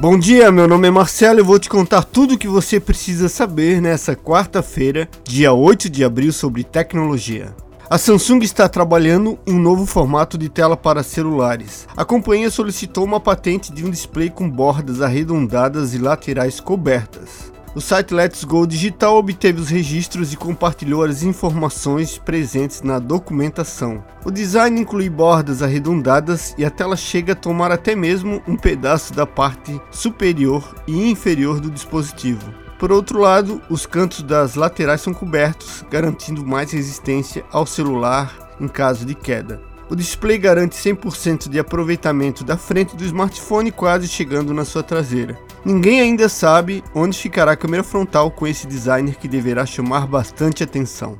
Bom dia, meu nome é Marcelo e vou te contar tudo o que você precisa saber nessa quarta-feira, dia 8 de abril, sobre tecnologia. A Samsung está trabalhando em um novo formato de tela para celulares. A companhia solicitou uma patente de um display com bordas arredondadas e laterais cobertas. O site Let's Go Digital obteve os registros e compartilhou as informações presentes na documentação. O design inclui bordas arredondadas e a tela chega a tomar até mesmo um pedaço da parte superior e inferior do dispositivo. Por outro lado, os cantos das laterais são cobertos, garantindo mais resistência ao celular em caso de queda. O display garante 100% de aproveitamento da frente do smartphone, quase chegando na sua traseira. Ninguém ainda sabe onde ficará a câmera frontal com esse designer que deverá chamar bastante atenção.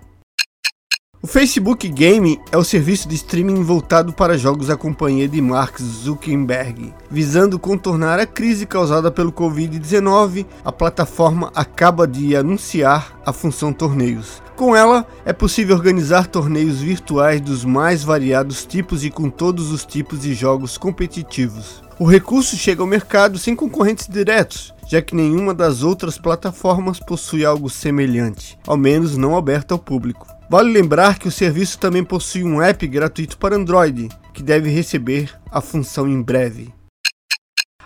O Facebook Game é o serviço de streaming voltado para jogos da companhia de Mark Zuckerberg. Visando contornar a crise causada pelo Covid-19, a plataforma acaba de anunciar a função torneios. Com ela, é possível organizar torneios virtuais dos mais variados tipos e com todos os tipos de jogos competitivos. O recurso chega ao mercado sem concorrentes diretos, já que nenhuma das outras plataformas possui algo semelhante, ao menos não aberto ao público. Vale lembrar que o serviço também possui um app gratuito para Android, que deve receber a função em breve.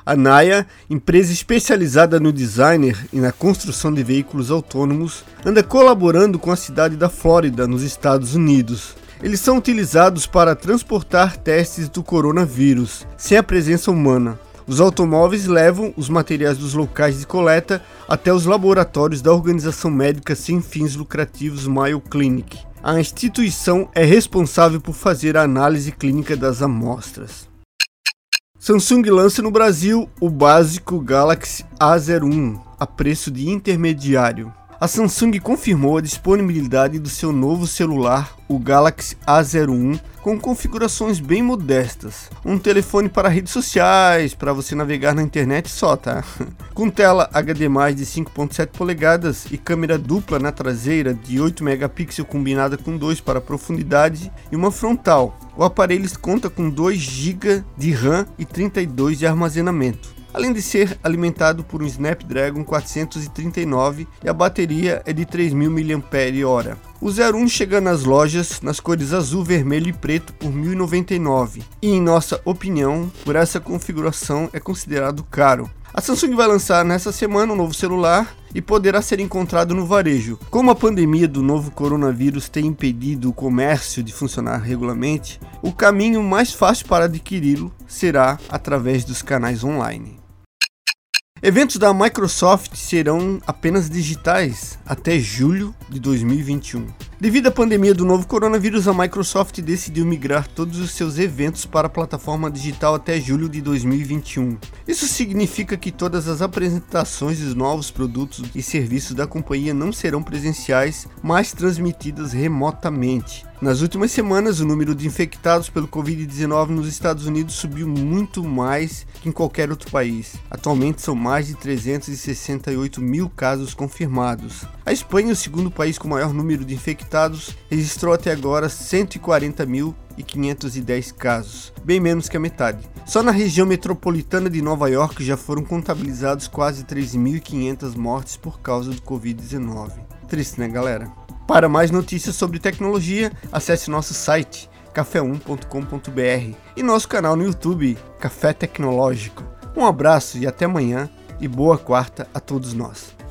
A Naya, empresa especializada no designer e na construção de veículos autônomos, anda colaborando com a cidade da Flórida, nos Estados Unidos. Eles são utilizados para transportar testes do coronavírus, sem a presença humana. Os automóveis levam os materiais dos locais de coleta até os laboratórios da organização médica sem fins lucrativos Mayo Clinic. A instituição é responsável por fazer a análise clínica das amostras. Samsung lança no Brasil o básico Galaxy A01 a preço de intermediário a Samsung confirmou a disponibilidade do seu novo celular, o Galaxy A01, com configurações bem modestas. Um telefone para redes sociais, para você navegar na internet só, tá? Com tela HD+, de 5.7 polegadas e câmera dupla na traseira de 8 megapixels combinada com 2 para profundidade e uma frontal. O aparelho conta com 2 GB de RAM e 32 de armazenamento além de ser alimentado por um Snapdragon 439 e a bateria é de 3.000 mAh. O 01 chega nas lojas nas cores azul, vermelho e preto por 1.099 e, em nossa opinião, por essa configuração é considerado caro. A Samsung vai lançar nessa semana um novo celular e poderá ser encontrado no varejo. Como a pandemia do novo coronavírus tem impedido o comércio de funcionar regularmente, o caminho mais fácil para adquiri-lo será através dos canais online. Eventos da Microsoft serão apenas digitais até julho de 2021. Devido à pandemia do novo coronavírus, a Microsoft decidiu migrar todos os seus eventos para a plataforma digital até julho de 2021. Isso significa que todas as apresentações dos novos produtos e serviços da companhia não serão presenciais, mas transmitidas remotamente. Nas últimas semanas, o número de infectados pelo Covid-19 nos Estados Unidos subiu muito mais que em qualquer outro país. Atualmente são mais de 368 mil casos confirmados. A Espanha, o segundo país com maior número de infectados, registrou até agora 140.510 casos, bem menos que a metade. Só na região metropolitana de Nova York já foram contabilizados quase 3.500 mortes por causa do Covid-19. Triste, né, galera? Para mais notícias sobre tecnologia, acesse nosso site café1.com.br e nosso canal no YouTube, Café Tecnológico. Um abraço e até amanhã, e boa quarta a todos nós.